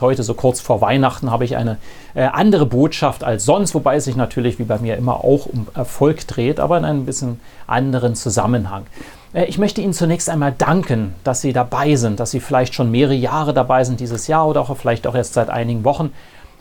Heute, so kurz vor Weihnachten, habe ich eine äh, andere Botschaft als sonst, wobei es sich natürlich wie bei mir immer auch um Erfolg dreht, aber in einem bisschen anderen Zusammenhang. Äh, ich möchte Ihnen zunächst einmal danken, dass Sie dabei sind, dass Sie vielleicht schon mehrere Jahre dabei sind dieses Jahr oder auch vielleicht auch erst seit einigen Wochen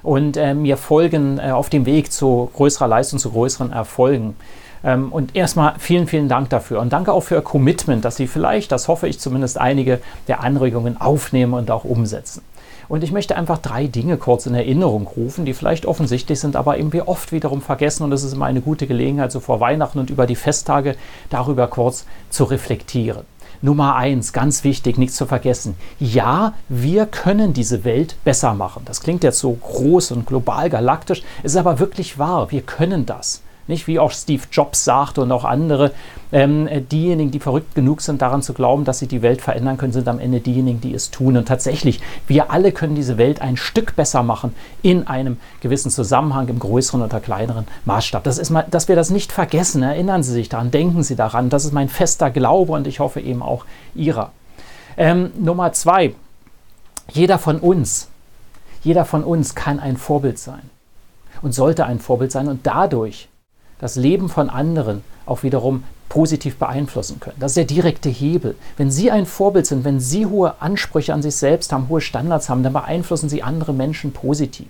und äh, mir folgen äh, auf dem Weg zu größerer Leistung, zu größeren Erfolgen. Ähm, und erstmal vielen, vielen Dank dafür. Und danke auch für Ihr Commitment, dass Sie vielleicht, das hoffe ich zumindest, einige der Anregungen aufnehmen und auch umsetzen. Und ich möchte einfach drei Dinge kurz in Erinnerung rufen, die vielleicht offensichtlich sind, aber eben wir oft wiederum vergessen. Und es ist immer eine gute Gelegenheit, so vor Weihnachten und über die Festtage darüber kurz zu reflektieren. Nummer eins, ganz wichtig, nichts zu vergessen. Ja, wir können diese Welt besser machen. Das klingt jetzt so groß und global galaktisch, ist aber wirklich wahr. Wir können das. Nicht wie auch Steve Jobs sagte und auch andere, ähm, diejenigen, die verrückt genug sind, daran zu glauben, dass sie die Welt verändern können, sind am Ende diejenigen, die es tun. Und tatsächlich, wir alle können diese Welt ein Stück besser machen in einem gewissen Zusammenhang, im größeren oder kleineren Maßstab. Das ist mal, dass wir das nicht vergessen. Erinnern Sie sich daran, denken Sie daran. Das ist mein fester Glaube und ich hoffe eben auch Ihrer. Ähm, Nummer zwei, jeder von uns, jeder von uns kann ein Vorbild sein und sollte ein Vorbild sein und dadurch das Leben von anderen auch wiederum positiv beeinflussen können. Das ist der direkte Hebel. Wenn Sie ein Vorbild sind, wenn Sie hohe Ansprüche an sich selbst haben, hohe Standards haben, dann beeinflussen Sie andere Menschen positiv.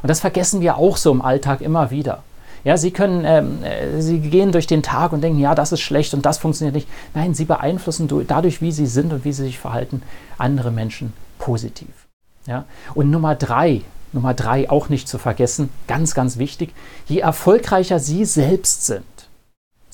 Und das vergessen wir auch so im Alltag immer wieder. Ja, Sie können, ähm, äh, Sie gehen durch den Tag und denken, ja, das ist schlecht und das funktioniert nicht. Nein, Sie beeinflussen dadurch, wie Sie sind und wie Sie sich verhalten, andere Menschen positiv. Ja? Und Nummer drei, Nummer drei auch nicht zu vergessen, ganz, ganz wichtig, je erfolgreicher Sie selbst sind,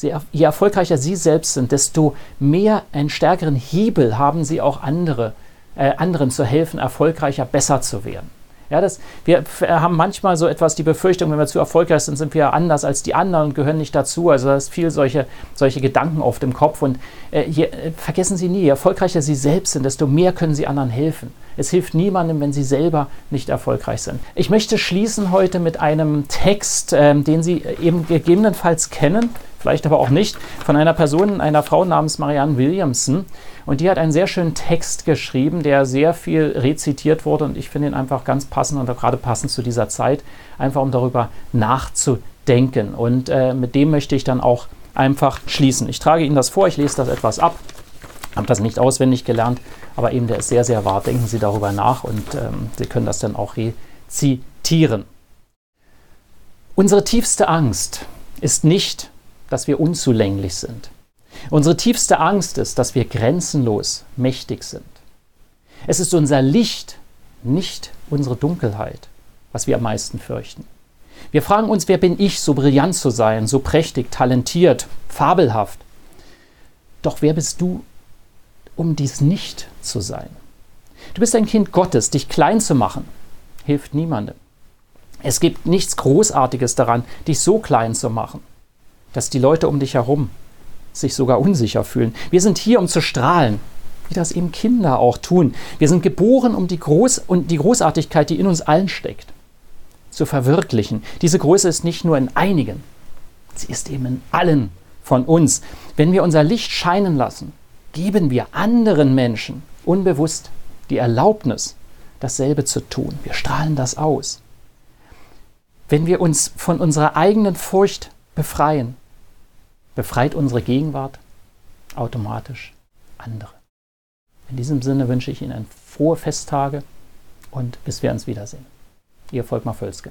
je erfolgreicher Sie selbst sind, desto mehr einen stärkeren Hebel haben Sie auch andere, äh, anderen zu helfen, erfolgreicher, besser zu werden. Ja, das, wir haben manchmal so etwas die Befürchtung, wenn wir zu erfolgreich sind, sind wir anders als die anderen und gehören nicht dazu. Also da ist viel solche, solche Gedanken auf dem Kopf. Und äh, je, äh, vergessen Sie nie, je erfolgreicher Sie selbst sind, desto mehr können Sie anderen helfen. Es hilft niemandem, wenn Sie selber nicht erfolgreich sind. Ich möchte schließen heute mit einem Text, äh, den Sie eben gegebenenfalls kennen, vielleicht aber auch nicht, von einer Person, einer Frau namens Marianne Williamson. Und die hat einen sehr schönen Text geschrieben, der sehr viel rezitiert wurde und ich finde ihn einfach ganz passend und auch gerade passend zu dieser Zeit, einfach um darüber nachzudenken. Und äh, mit dem möchte ich dann auch einfach schließen. Ich trage Ihnen das vor, ich lese das etwas ab, habe das nicht auswendig gelernt, aber eben der ist sehr, sehr wahr. Denken Sie darüber nach und ähm, Sie können das dann auch rezitieren. Unsere tiefste Angst ist nicht, dass wir unzulänglich sind. Unsere tiefste Angst ist, dass wir grenzenlos mächtig sind. Es ist unser Licht, nicht unsere Dunkelheit, was wir am meisten fürchten. Wir fragen uns, wer bin ich, so brillant zu sein, so prächtig, talentiert, fabelhaft. Doch wer bist du, um dies nicht zu sein? Du bist ein Kind Gottes, dich klein zu machen, hilft niemandem. Es gibt nichts Großartiges daran, dich so klein zu machen, dass die Leute um dich herum sich sogar unsicher fühlen. Wir sind hier, um zu strahlen, wie das eben Kinder auch tun. Wir sind geboren, um die, Groß und die Großartigkeit, die in uns allen steckt, zu verwirklichen. Diese Größe ist nicht nur in einigen, sie ist eben in allen von uns. Wenn wir unser Licht scheinen lassen, geben wir anderen Menschen unbewusst die Erlaubnis, dasselbe zu tun. Wir strahlen das aus. Wenn wir uns von unserer eigenen Furcht befreien, befreit unsere Gegenwart automatisch andere. In diesem Sinne wünsche ich Ihnen frohe Festtage und bis wir uns wiedersehen. Ihr Volkmar Völzke.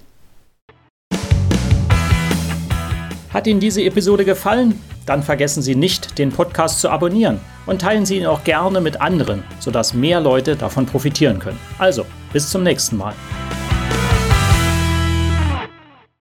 Hat Ihnen diese Episode gefallen? Dann vergessen Sie nicht, den Podcast zu abonnieren und teilen Sie ihn auch gerne mit anderen, sodass mehr Leute davon profitieren können. Also, bis zum nächsten Mal.